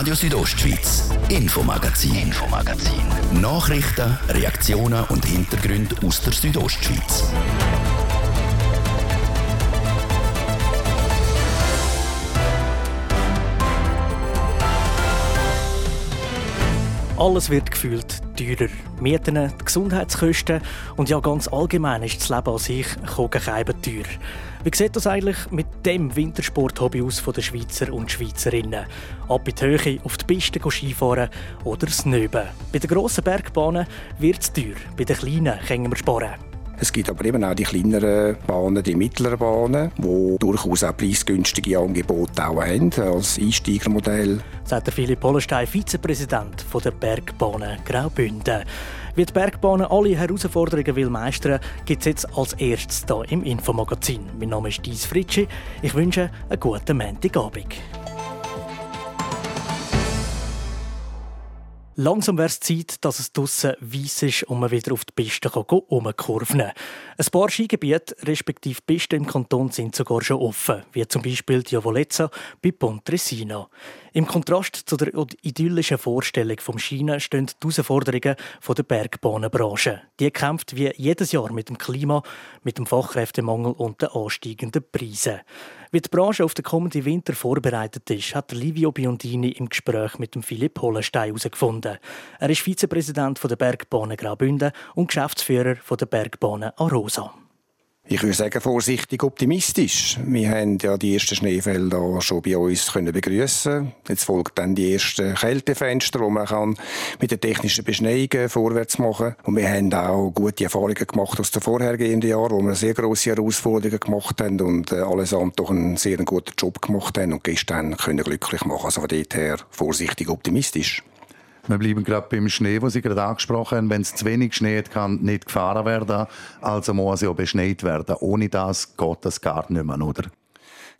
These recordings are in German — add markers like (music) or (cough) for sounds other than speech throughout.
Radio Südostschweiz, Infomagazin, Infomagazin. Nachrichten, Reaktionen und Hintergründe aus der Südostschweiz. Alles wird gefühlt teurer. Mieten, die Gesundheitskosten und ja ganz allgemein ist das Leben an sich kogenkeiben teuer. Wie sieht das eigentlich mit dem Wintersport-Hobby aus von den Schweizer und Schweizerinnen? Ab in die Höhe, auf die Piste Skifahren oder Snöben. Bei den grossen Bergbahnen wird es teuer, bei den kleinen können wir sparen. Es gibt aber eben auch die kleineren Bahnen, die mittleren Bahnen, die durchaus auch preisgünstige Angebote auch haben als Einsteigermodell. Sagt der Philipp Hollenstein, Vizepräsident der Bergbahnen Graubünden. Wie die Bergbahnen alle Herausforderungen will meistern, gibt es jetzt als erstes hier im Infomagazin. Mein Name ist Dies Fritschi. Ich wünsche einen guten Montagabend. Langsam wäre es Zeit, dass es draussen weiss ist und man wieder auf die Piste umkurven kann. Ein paar Skigebiete, respektive Pisten im Kanton, sind sogar schon offen, wie zum Beispiel die Avolezza bei Pontresina. Im Kontrast zu der idyllischen Vorstellung vom Schienen stehen die Herausforderungen der Bergbahnenbranche. Die kämpft wie jedes Jahr mit dem Klima, mit dem Fachkräftemangel und den ansteigenden Preisen. Wie die Branche auf den kommenden Winter vorbereitet ist, hat Livio Biondini im Gespräch mit dem Philipp Hollenstein herausgefunden. Er ist Vizepräsident der Bergbahnen Graubünden und Geschäftsführer der Bergbahnen Arosa. Ich würde sagen, vorsichtig optimistisch. Wir haben ja die ersten Schneefälle schon bei uns können begrüßen. Jetzt folgt dann die ersten Kältefenster, wo man kann mit der technischen Beschneiung vorwärts machen. Und wir haben auch gute Erfahrungen gemacht aus den vorhergehenden Jahren, wo wir sehr große Herausforderungen gemacht haben und äh, allesamt doch einen sehr guten Job gemacht haben und gestern können glücklich machen. Also von dort her vorsichtig optimistisch. Wir bleiben gerade beim Schnee, was Sie gerade angesprochen haben. Wenn es zu wenig schneit, kann nicht gefahren werden. Also muss ja beschneit werden. Ohne das geht das gar nicht mehr, oder?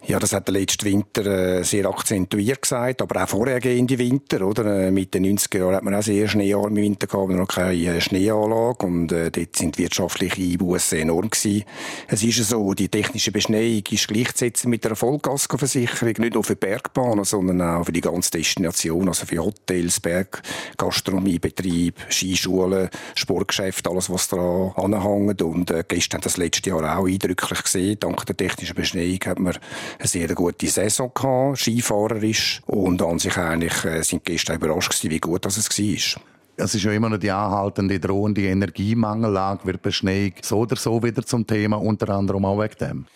Ja, das hat der letzte Winter äh, sehr akzentuiert gesagt, aber auch vorhergehende Winter, oder? Äh, mit den 90er Jahren hat man auch sehr schneearme Winter gehabt, noch keine äh, Schneeanlage und äh, dort sind wirtschaftliche Einbußen enorm gewesen. Es ist so, die technische Beschneiung ist gleichzusetzen mit einer Vollkaskoversicherung, nicht nur für Bergbahnen, sondern auch für die ganze Destination, also für Hotels, Berggastronomiebetrieb, Skischulen, Sportgeschäfte, alles was da anhängt und äh, gestern das letzte Jahr auch eindrücklich gesehen. Dank der technischen Beschneiung hat man eine sehr gute Saison gehabt, skifahrerisch. Und an sich eigentlich äh, sind die Gäste überrascht gewesen, wie gut das es war. Es ist ja immer noch die anhaltende, drohende Energiemangellage, wird Beschneiung so oder so wieder zum Thema, unter anderem auch wegen dem.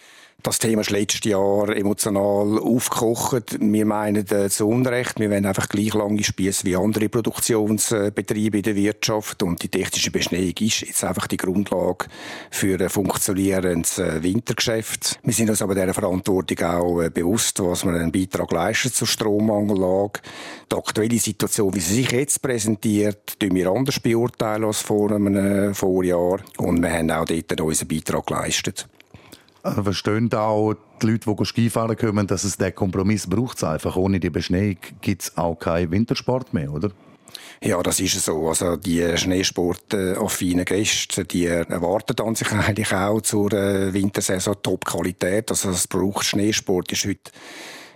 Das Thema ist letztes Jahr emotional aufgekocht. Wir meinen äh, zu Unrecht. Wir wollen einfach gleich lange Spieße wie andere Produktionsbetriebe in der Wirtschaft. Und die technische Beschneiung ist jetzt einfach die Grundlage für ein funktionierendes äh, Wintergeschäft. Wir sind uns aber dieser Verantwortung auch äh, bewusst, was wir einen Beitrag leisten zur Strommangellage. Die aktuelle Situation, wie sie sich jetzt präsentiert, tun wir anders beurteilen als vor einem äh, Vorjahr. Und wir haben auch dort unseren Beitrag geleistet. Verstehen auch die Leute, die Skifahren kommen, dass es den Kompromiss braucht. Einfach ohne die Beschneiung gibt es auch keinen Wintersport mehr, oder? Ja, das ist so. Also die Schneesport-affinen Gäste, die erwarten an sich eigentlich auch zur äh, Wintersaison Top-Qualität. Also es braucht Schneesport ist heute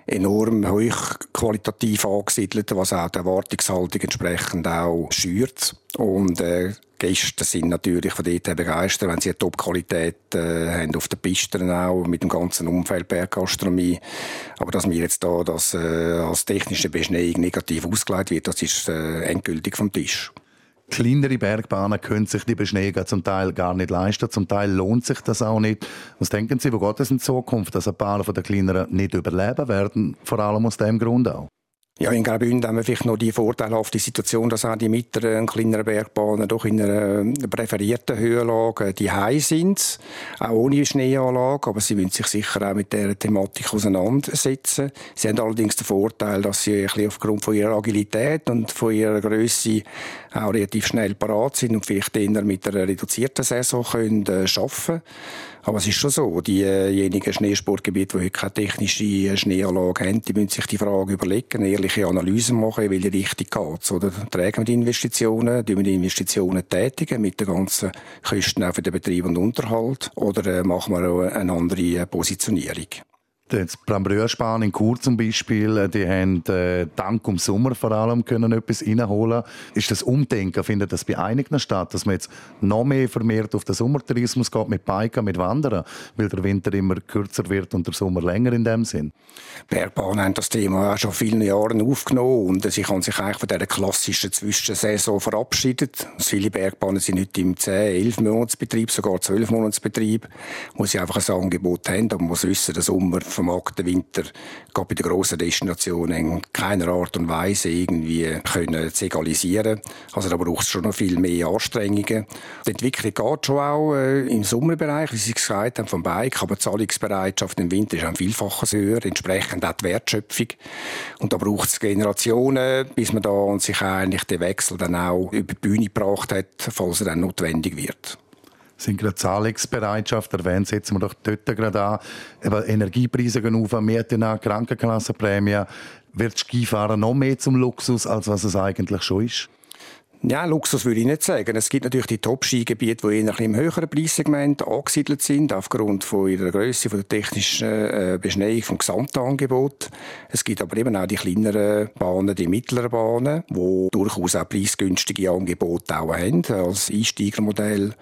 enorm hochqualitativ angesiedelt, was auch der Erwartungshaltung entsprechend auch schürt. Und äh, Gäste sind natürlich von dort begeistert, wenn sie eine Top-Qualität äh, haben auf den Pisten auch, mit dem ganzen Umfeld Berggastronomie. Aber dass mir jetzt da das äh, als technische Beschneiung negativ ausgelegt wird, das ist äh, endgültig vom Tisch. Kleinere Bergbahnen können sich die Beschneiung zum Teil gar nicht leisten. Zum Teil lohnt sich das auch nicht. Was denken Sie, wo geht es in Zukunft, dass ein paar von den kleineren nicht überleben werden? Vor allem aus dem Grund auch. Ja, in Graubünden haben wir vielleicht noch die vorteilhafte Situation, dass auch die mittleren, kleineren Bergbahnen doch in einer präferierten Höhenlage die High sind, auch ohne Schneeanlage, aber sie wollen sich sicher auch mit dieser Thematik auseinandersetzen. Sie haben allerdings den Vorteil, dass sie ein bisschen aufgrund von ihrer Agilität und von ihrer Größe auch relativ schnell parat sind und vielleicht eher mit einer reduzierten Saison können äh, arbeiten aber es ist schon so, diejenigen Schneesportgebiete, die heute keine technische Schneeanlage haben, die müssen sich die Frage überlegen, ehrliche Analysen machen, in welche Richtung geht Oder? Tragen wir die Investitionen, tun wir die Investitionen tätigen mit den ganzen Kosten auch für den Betrieb und Unterhalt, oder äh, machen wir eine andere Positionierung? Jetzt Brambröhrspahn in Chur zum Beispiel, die haben äh, dank um Sommer vor allem können etwas reinholen. Ist das Umdenken, findet das bei einigen statt, dass man jetzt noch mehr vermehrt auf den Sommertourismus geht, mit Biken, mit Wandern, weil der Winter immer kürzer wird und der Sommer länger in dem Sinn? Bergbahnen haben das Thema auch schon viele Jahre aufgenommen und sie haben sich eigentlich von dieser klassischen Zwischensaison verabschiedet. Viele Bergbahnen sind heute im 10, 11 Monatsbetrieb, sogar 12 Monatsbetrieb, wo sie einfach ein Angebot haben, aber man muss wissen, der Sommer vermarkten Winter gerade bei den grossen Destinationen in keiner Art und Weise irgendwie können zu egalisieren. Also da braucht es schon noch viel mehr Anstrengungen. Die Entwicklung geht schon auch äh, im Sommerbereich, wie Sie gesagt haben, vom Bike, aber die Zahlungsbereitschaft im Winter ist ein Vielfaches höher, entsprechend auch die Wertschöpfung. Und da braucht es Generationen, bis man da sich eigentlich den Wechsel dann auch über die Bühne gebracht hat, falls er dann notwendig wird sind gerade Zahlungsbereitschaft, erwähnt, setzen wir doch dort gerade an. Eben Energiepreise gehen auf, Mieten an, Krankenkassenprämie. Wird Skifahren noch mehr zum Luxus, als was es eigentlich schon ist? Ja, Luxus würde ich nicht sagen. Es gibt natürlich die Top-Skigebiete, die eher im höheren Preissegment angesiedelt sind, aufgrund von ihrer Größe, von der technischen äh, Beschneiung vom Gesamtangebot. Es gibt aber eben auch die kleineren Bahnen, die mittleren Bahnen, die durchaus auch preisgünstige Angebote auch haben, als Einsteigermodell.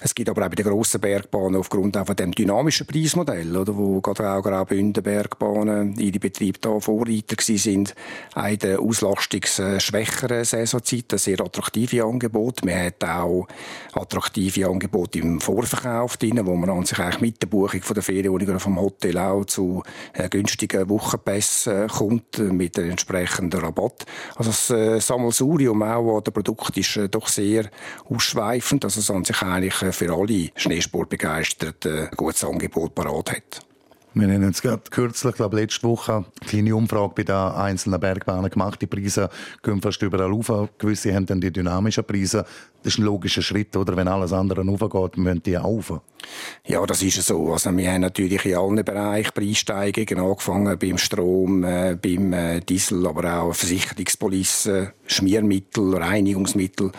Es gibt aber auch bei den grossen Bergbahnen aufgrund auch von dem dynamischen Preismodell, oder, wo gerade auch Graubünden Bergbahnen in die Betrieb da Vorreiter gewesen sind, auch der auslastungsschwächeren Saisonzeit ein sehr attraktive Angebot. Man hat auch attraktive Angebote im Vorverkauf drin, wo man an sich eigentlich mit der Buchung von der Ferienwohnung oder vom Hotel auch zu äh, günstigen Wochenpässen äh, kommt, mit einem entsprechenden Rabatt. Also das äh, Sammelsurium auch an den ist äh, doch sehr ausschweifend, also es sich eigentlich äh, für alle Schneesportbegeisterten ein gutes Angebot parat hat. Wir haben jetzt gerade kürzlich, glaube letzte Woche, eine kleine Umfrage bei den einzelnen Bergbahnen gemacht. Die Preise gehen fast überall rauf. Gewisse haben dann die dynamischen Preise. Das ist ein logischer Schritt, oder? Wenn alles andere raufgeht, müssen die auch Ja, das ist so. Also wir haben natürlich in allen Bereichen Preissteigerungen, angefangen beim Strom, äh, beim äh, Diesel, aber auch Versicherungspolice, Schmiermittel, Reinigungsmittel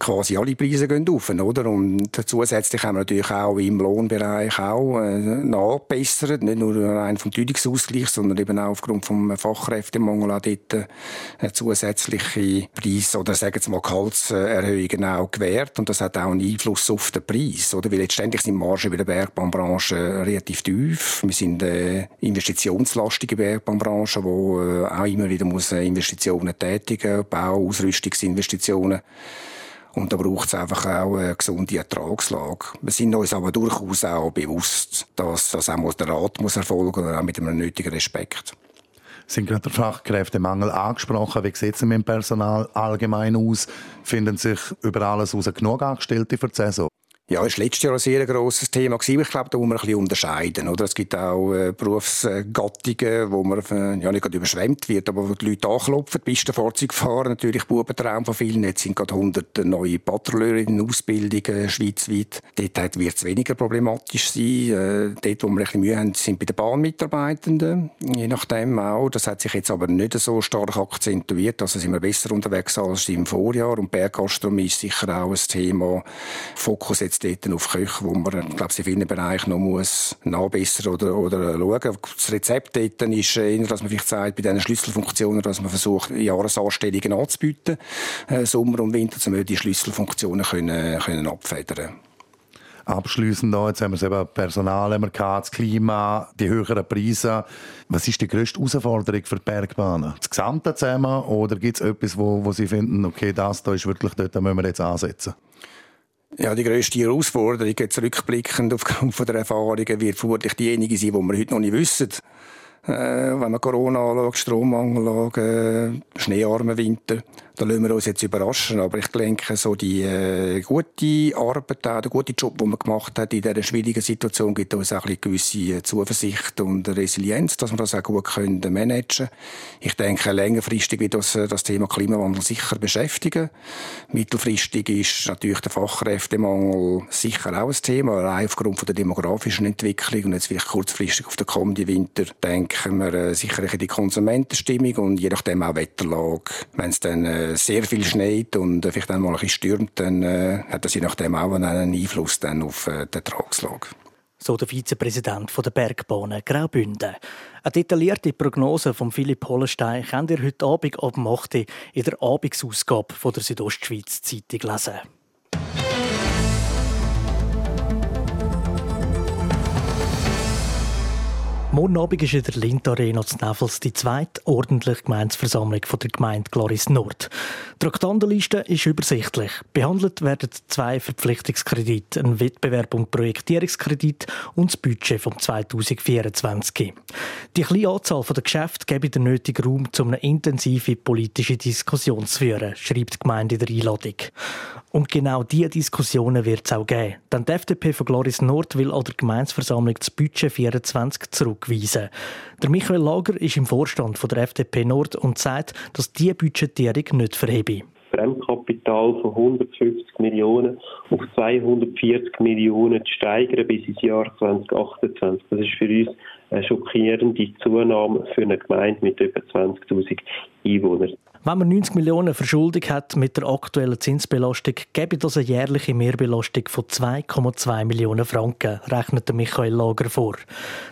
quasi alle Preise gehen auf, oder? Und zusätzlich haben wir natürlich auch im Lohnbereich auch äh, nachbessert, nicht nur rein vom Teuerungsausgleich, sondern eben auch aufgrund vom Fachkräftemangel auch dort äh, zusätzliche Preis- oder sagen wir mal Gehaltserhöhungen auch gewährt und das hat auch einen Einfluss auf den Preis, oder? Weil letztendlich sind Margen bei der Bergbahnbranche relativ tief. Wir sind eine investitionslastige Bergbahnbranche, wo äh, auch immer wieder muss Investitionen tätigen, Bau, Ausrüstungsinvestitionen. Und da braucht es einfach auch eine gesunde Ertragslage. Wir sind uns aber durchaus auch bewusst, dass das auch der Rat muss erfolgen muss, auch mit einem nötigen Respekt. Sind gerade der Fachkräftemangel angesprochen. Wie sieht es mit dem Personal allgemein aus? Finden sich über alles aus genug Angestellte für die Saison? Ja, war letztes Jahr ein sehr grosses Thema. Ich glaube, da muss man ein bisschen unterscheiden. Oder? Es gibt auch äh, Berufsgattungen, wo man äh, ja, nicht gerade überschwemmt wird, aber wo die Leute anklopfen. Pistenfahrzeug fahren, natürlich Bubentraum von vielen. Jetzt sind gerade 100 neue Patrouilleure in Ausbildung äh, schweizweit. Dort wird es weniger problematisch sein. Äh, dort, wo wir ein bisschen Mühe haben, sind bei den Bahnmitarbeitenden. Je nachdem auch. Das hat sich jetzt aber nicht so stark akzentuiert. Also sind wir besser unterwegs als im Vorjahr. Und Berggastronomie ist sicher auch ein Thema. Fokus jetzt dort auf Köche, wo man, glaube ich, in vielen Bereichen noch muss nachbessern oder, oder schauen. Das Rezept dort ist eher, dass man vielleicht sagt, bei diesen Schlüsselfunktionen, dass man versucht, Jahresanstellungen anzubieten, äh, Sommer und Winter, damit die Schlüsselfunktionen können, können abfedern Abschließend noch, jetzt haben wir es eben Personal, haben wir gehabt, das Klima, die höheren Preise. Was ist die grösste Herausforderung für die Bergbahnen? Das Gesamte zusammen oder gibt es etwas, wo, wo Sie finden, okay, das da ist wirklich dort, da müssen wir jetzt ansetzen? Ja, die grösste Herausforderung, jetzt rückblickend aufgrund der Erfahrungen, wird vermutlich diejenige sein, die wir heute noch nicht wissen. Äh, wenn man Corona anschaut, Strommangel anschaut, äh, schneearmen Winter. Da lassen wir uns jetzt überraschen. Aber ich denke, so die äh, gute Arbeit, der gute Job, den man gemacht hat in dieser schwierigen Situation, gibt uns auch eine gewisse äh, Zuversicht und Resilienz, dass wir das auch gut können managen Ich denke, längerfristig wird uns äh, das Thema Klimawandel sicher beschäftigen. Mittelfristig ist natürlich der Fachkräftemangel sicher auch ein Thema, allein aufgrund von der demografischen Entwicklung. Und jetzt vielleicht kurzfristig auf den kommenden Winter denken wir äh, sicher die Konsumentenstimmung und je nachdem auch Wetterlage. Wenn es dann äh, sehr viel schneit und äh, vielleicht einmal ein bisschen stürmt, dann äh, hat das je nachdem auch einen Einfluss dann auf äh, die Ertragslage. so der Vizepräsident der Bergbahnen Graubünden. Eine detaillierte Prognose von Philipp Hollenstein könnt ihr heute Abend ab 8 Uhr in der Abendsausgabe der Südostschweiz Zeitung lesen. Morgen Abend ist in der Lind Arena zu Nevels die zweite ordentliche Gemeinsversammlung von der Gemeinde Gloris Nord. Die Traktandenliste ist übersichtlich. Behandelt werden zwei Verpflichtungskredite, ein Wettbewerb und Projektierungskredit und das Budget vom 2024. Die kleine Anzahl der Geschäfte gebe den nötigen Raum, um eine intensive politische Diskussion zu führen, schreibt die Gemeinde in der Einladung. Und genau diese Diskussionen wird es auch geben. Denn die FDP von Gloris Nord will an der Gemeinsversammlung das Budget 24 zurückweisen. Der Michael Lager ist im Vorstand von der FDP Nord und sagt, dass diese Budgetierung nicht verhebe. Fremdkapital von 150 Millionen auf 240 Millionen zu steigern bis ins Jahr 2028. Das ist für uns eine schockierende Zunahme für eine Gemeinde mit über 20.000 Einwohnern. Wenn man 90 Millionen Verschuldung hat mit der aktuellen Zinsbelastung, gäbe das eine jährliche Mehrbelastung von 2,2 Millionen Franken, rechnet Michael Lager vor.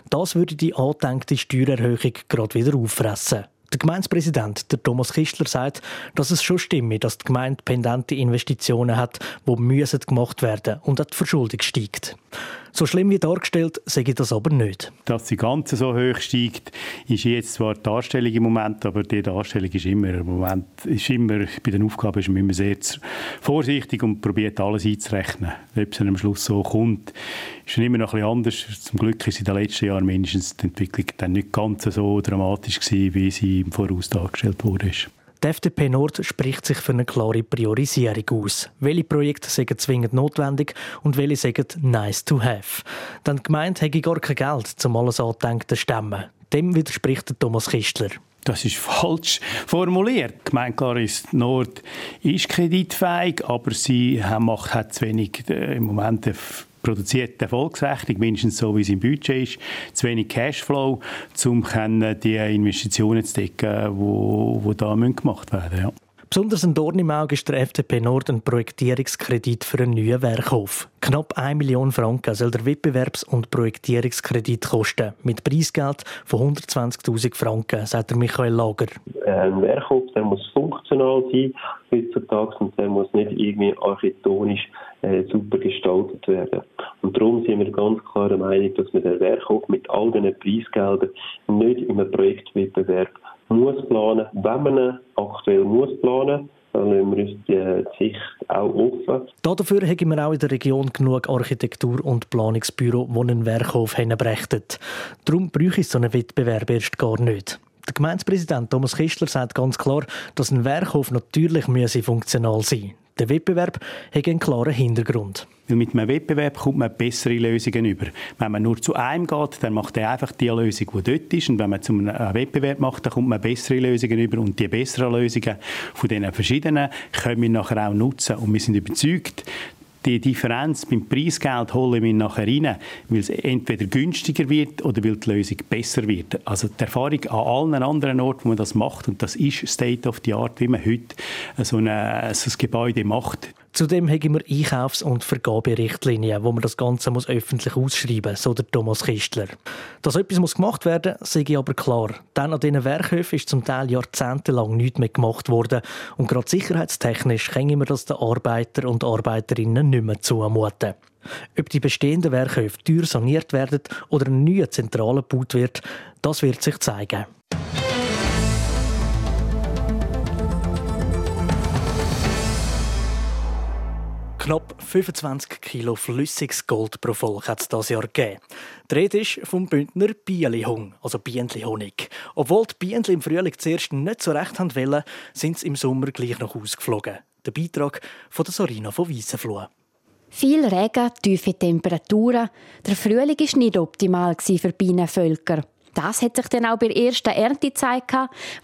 Das würde die angedenkte Steuererhöhung gerade wieder auffressen. Der Gemeindepräsident, der Thomas Kistler, sagt, dass es schon stimme, dass die Gemeinde pendente Investitionen hat, die müssen gemacht werden und die Verschuldung steigt. So schlimm wie dargestellt, sage ich das aber nicht. Dass sie ganz so hoch steigt, ist jetzt zwar die Darstellung im Moment, aber die Darstellung ist immer im Moment, ist immer, bei den Aufgaben ist man immer sehr vorsichtig und probiert alles einzurechnen. Ob es am Schluss so kommt, ist immer noch ein bisschen anders. Zum Glück ist in den letzten Jahren mindestens die Entwicklung dann nicht ganz so dramatisch gewesen, wie sie im Voraus dargestellt wurde. Die FDP Nord spricht sich für eine klare Priorisierung aus. Welche Projekte sind zwingend notwendig und welche sind nice to have? Denn die Gemeinde hätte gar kein Geld, um alles Angedenkte zu stemmen. Dem widerspricht Thomas Kistler. Das ist (laughs) falsch formuliert. Die Gemeinde Claris Nord ist kreditfähig, aber sie macht, hat zu wenig äh, im Moment produziert Erfolgsrechnung, mindestens so wie es im Budget ist, zu wenig Cashflow, um die Investitionen zu decken, die, da gemacht werden müssen. Ja. Besonders ein Dorn im Auge ist der FDP Nord ein Projektierungskredit für einen neuen Werkhof. Knapp 1 Million Franken soll der Wettbewerbs- und Projektierungskredit kosten, mit Preisgeld von 120.000 Franken, sagt Michael Lager. Ein Werkhof der muss funktional sein heutzutage und der muss nicht irgendwie architektonisch äh, super gestaltet werden. Und darum sind wir ganz klar der Meinung, dass man den Werkhof mit all diesen Preisgeldern nicht in einem Projektwettbewerb muss planen. Wenn man aktuell muss planen, dann lassen wir uns die Sicht auch offen. Dafür haben wir auch in der Region genug Architektur- und Planungsbüro, die einen Werkhof brächten. Darum bräuchte es so einen Wettbewerb erst gar nicht. Der Gemeindepräsident Thomas Kistler sagt ganz klar, dass ein Werkhof natürlich funktional sein müsse. Der Wettbewerb hat einen klaren Hintergrund. Weil mit einem Wettbewerb kommt man bessere Lösungen über. Wenn man nur zu einem geht, dann macht er einfach die Lösung, die dort ist. Und wenn man zu einem Wettbewerb macht, dann kommt man bessere Lösungen über. Und die besseren Lösungen von diesen verschiedenen können wir nachher auch nutzen. Und wir sind überzeugt, die Differenz beim Preisgeld holen wir nachher rein, weil es entweder günstiger wird oder weil die Lösung besser wird. Also die Erfahrung an allen anderen Orten, wo man das macht, und das ist State of the Art, wie man heute so, eine, so ein Gebäude macht, Zudem haben wir Einkaufs- und Vergaberichtlinien, wo man das Ganze muss öffentlich ausschreiben muss, so der Thomas Kistler. Dass etwas muss gemacht werden muss, ich aber klar. Denn an diesen Werkhöfen ist zum Teil jahrzehntelang nichts mehr gemacht worden. Und gerade sicherheitstechnisch können wir das den Arbeiter und Arbeiterinnen nicht mehr zumuten. Ob die bestehenden Werkhöfe teuer saniert werden oder ein neuer Zentrale gebaut wird, das wird sich zeigen. Knapp 25 Kilo flüssiges Gold pro Volk hat es dieses Jahr gegeben. Die Rede ist vom Bündner Bienenhung, also Bienenhonig. Obwohl die Bienen im Frühling zuerst nicht so recht haben wollen, sind sie im Sommer gleich noch ausgeflogen. Der Beitrag von der Sorina von Weissenfloh. Viel Regen, tiefe Temperaturen. Der Frühling war nicht optimal für Bienenvölker. Das hat sich dann auch bei der ersten Ernte gezeigt,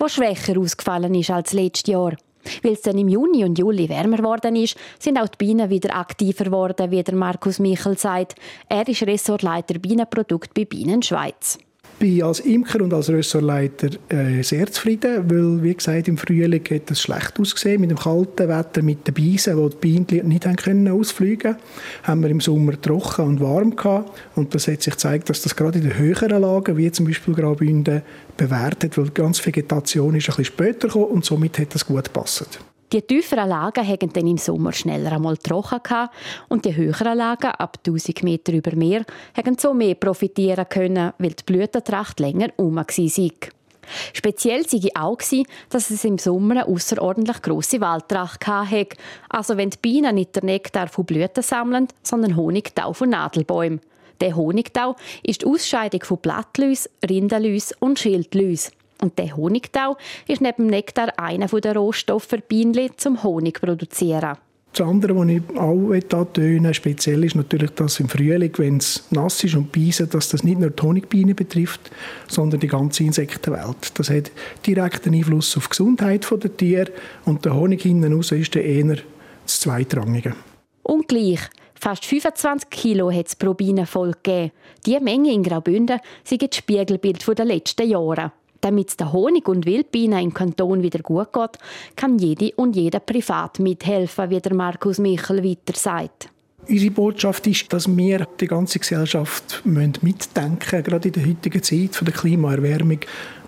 die schwächer ausgefallen ist als letztes Jahr. Weil es dann im Juni und Juli wärmer geworden ist, sind auch die Bienen wieder aktiver geworden, wie der Markus Michel sagt. Er ist Ressortleiter Bienenprodukt bei Bienen Schweiz. Bin als Imker und als Ressortleiter äh, sehr zufrieden, weil, wie gesagt, im Frühling hat es schlecht ausgesehen mit dem kalten Wetter, mit den Beisen, wo die Bienen nicht haben können ausfliegen haben wir im Sommer trocken und warm gehabt. Und das hat sich gezeigt, dass das gerade in den höheren Lagen, wie zum Beispiel Graubünden, bewährt hat, weil die ganze Vegetation ist ein bisschen später gekommen und somit hat das gut gepasst. Die tieferen Lagen hatten dann im Sommer schneller einmal trocken und die höheren Lagen, ab 1000 Meter über Meer, haben so mehr profitieren können, weil die Blütentracht länger um war. Speziell sei auch, dass es im Sommer eine außerordentlich grosse Waldtracht hatte. Also wenn die Bienen nicht den Nektar von Blüten sammeln, sondern Honigtau von Nadelbäumen. Der Honigtau ist die Ausscheidung von Blattlüs, Rindenlüs und Schildlüs. Und der Honigtau ist neben dem Nektar einer der Rohstoffe für Bienen zum Honig produzieren. Das andere, was ich auch antönen speziell ist natürlich, dass im Frühling, wenn es nass ist und beißen, dass das nicht nur die Honigbienen betrifft, sondern die ganze Insektenwelt. Das hat direkten Einfluss auf die Gesundheit der Tiere und der Honig hinten raus ist dann eher das Zweitrangige. Und gleich, fast 25 Kilo hat es pro Bienenvolk gegeben. Diese Menge in Graubünden sind das Spiegelbild der letzten Jahre. Damit es der Honig- und Wildbienen im Kanton wieder gut geht, kann jede und jeder privat mithelfen, wie der Markus Michel weiter sagt. Unsere Botschaft ist, dass wir die ganze Gesellschaft mitdenken müssen, gerade in der heutigen Zeit der Klimaerwärmung.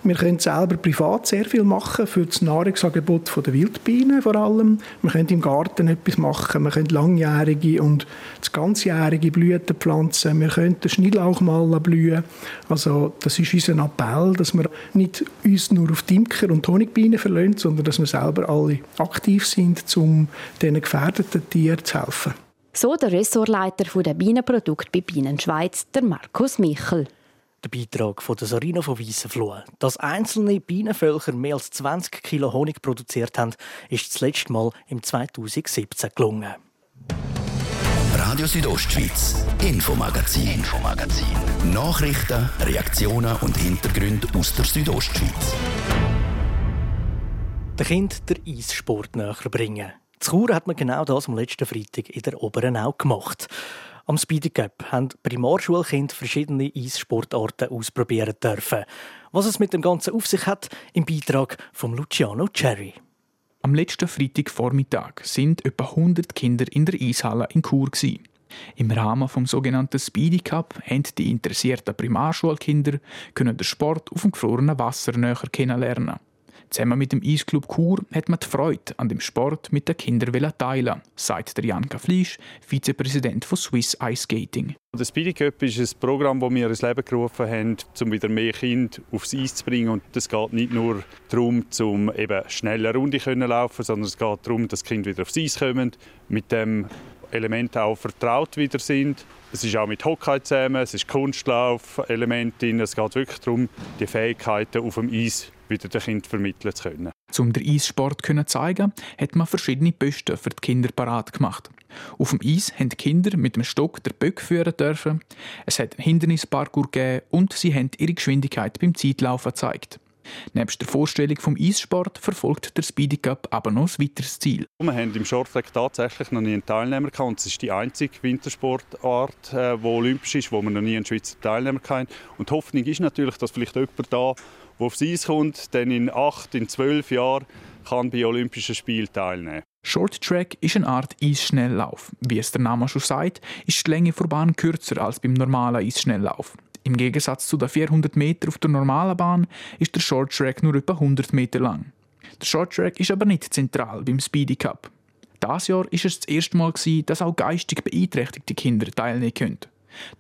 Wir können selber privat sehr viel machen für das Nahrungsangebot der Wildbienen vor allem. Wir können im Garten etwas machen. Wir können langjährige und ganzjährige Blüten pflanzen. Wir können den Schnittlauch mal blühen. Also das ist unser Appell, dass wir nicht uns nur auf die Imker und Honigbienen verlassen, sondern dass wir selber alle aktiv sind, um diesen gefährdeten Tieren zu helfen. So der Ressortleiter der Bienenprodukte bei Bienenschweiz, der Markus Michel. Der Beitrag von der Sarina von Weissenfloh. Dass einzelne Bienenvölker mehr als 20 Kilo Honig produziert haben, ist das letzte Mal im 2017 gelungen. Radio Südostschweiz, Infomagazin, Infomagazin. Nachrichten, Reaktionen und Hintergründe aus der Südostschweiz. Der Kind der Eissport näher bringen. Zu Chur hat man genau das am letzten Freitag in der Oberen Au gemacht. Am Speedy Cup haben Primarschulkinder verschiedene Eissportarten ausprobieren dürfen. Was es mit dem Ganzen auf sich hat, im Beitrag von Luciano Cherry. Am letzten Freitagvormittag sind etwa 100 Kinder in der Eishalle in Chur. Im Rahmen des sogenannten Speedy Cup haben die interessierten Primarschulkinder den Sport auf dem gefrorenen Wasser näher kennenlernen. Zusammen mit dem Eisclub Chur hat man die Freude an dem Sport mit den Kindern teilen, sagt der Janka Fleisch, Vizepräsident von Swiss Ice Skating. Der Speedy Cup ist ein Programm, das wir ins Leben gerufen haben, um wieder mehr Kinder aufs Eis zu bringen. Und es geht nicht nur darum, um eben schneller Runde zu laufen, sondern es geht darum, dass die Kinder wieder aufs Eis kommen, mit dem Element auch vertraut wieder sind. Es ist auch mit Hockey zusammen, es ist Kunstlauf-Element drin. Es geht wirklich darum, die Fähigkeiten auf dem Eis wieder den Kindern vermitteln zu können. Um den Eissport zu zeigen, hat man verschiedene Posten für die Kinder parat gemacht. Auf dem Eis haben die Kinder mit dem Stock der Böck führen dürfen. Es hat einen Hindernisparcours gegeben und sie haben ihre Geschwindigkeit beim Zeitlaufen gezeigt. Neben der Vorstellung vom Eissport verfolgt der Speedy Cup aber noch ein weiteres Ziel. Wir haben im Shorttrack tatsächlich noch nie einen Teilnehmer gehabt. Es ist die einzige Wintersportart, die äh, olympisch ist, wo wir noch nie einen Schweizer Teilnehmer hatten. Und die Hoffnung ist natürlich, dass vielleicht jemand da der aufs Eis kommt, dann in acht, in zwölf Jahren kann bei Olympischen Spielen teilnehmen. Short Track ist eine Art Eisschnelllauf. Wie es der Name schon sagt, ist die Länge der Bahn kürzer als beim normalen Eisschnelllauf. Im Gegensatz zu den 400 Metern auf der normalen Bahn ist der Short Track nur etwa 100 Meter lang. Der Short Track ist aber nicht zentral beim Speedy Cup. Das Jahr ist es das erste Mal, dass auch geistig beeinträchtigte Kinder teilnehmen können.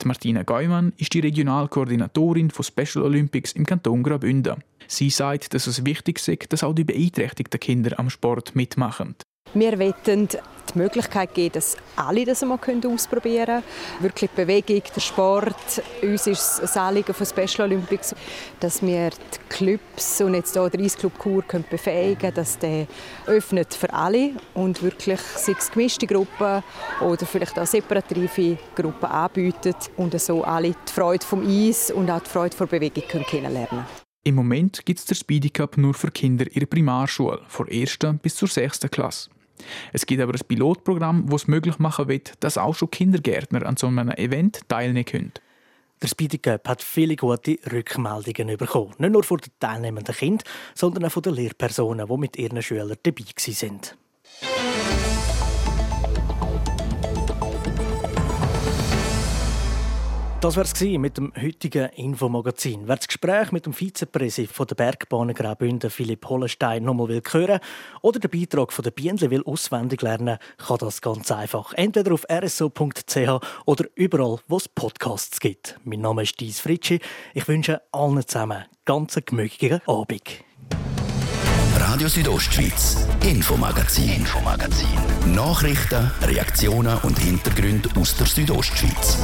Die Martina Geumann ist die Regionalkoordinatorin von Special Olympics im Kanton Graubünden. Sie sagt, dass es wichtig ist, dass auch die beeinträchtigten Kinder am Sport mitmachen. Wir wollen die Möglichkeit geben, dass alle das einmal ausprobieren können. Wirklich die Bewegung, der Sport. Uns ist es ein Anliegen von Special Olympics, dass wir die Clubs und jetzt hier der Eisclub Chur befähigen können, dass der öffnet für alle und wirklich sei es gemischte Gruppen oder vielleicht auch separative Gruppen anbietet und so alle die Freude vom Eis und auch die Freude vor Bewegung kennenlernen können. Im Moment gibt es den Speedy Cup nur für Kinder in der Primarschule, von 1. bis zur 6. Klasse. Es gibt aber ein Pilotprogramm, das es möglich machen wird, dass auch schon Kindergärtner an so einem Event teilnehmen können. Der Speedy Cup hat viele gute Rückmeldungen bekommen. Nicht nur von den teilnehmenden Kindern, sondern auch von den Lehrpersonen, die mit ihren Schülern dabei waren. Das war es mit dem heutigen Infomagazin. Wer das Gespräch mit dem Vizepräsident der Bergbahnen Graubünden, Philipp Hollenstein, nochmal will hören oder den Beitrag von der Bienle will auswendig lernen, kann das ganz einfach. Entweder auf rso.ch oder überall, wo es Podcasts gibt. Mein Name ist Dies Fritschi. Ich wünsche allen zusammen ganz gemütlichen Abend. Radio Südostschweiz, Infomagazin, Infomagazin. Nachrichten, Reaktionen und Hintergründe aus der Südostschweiz.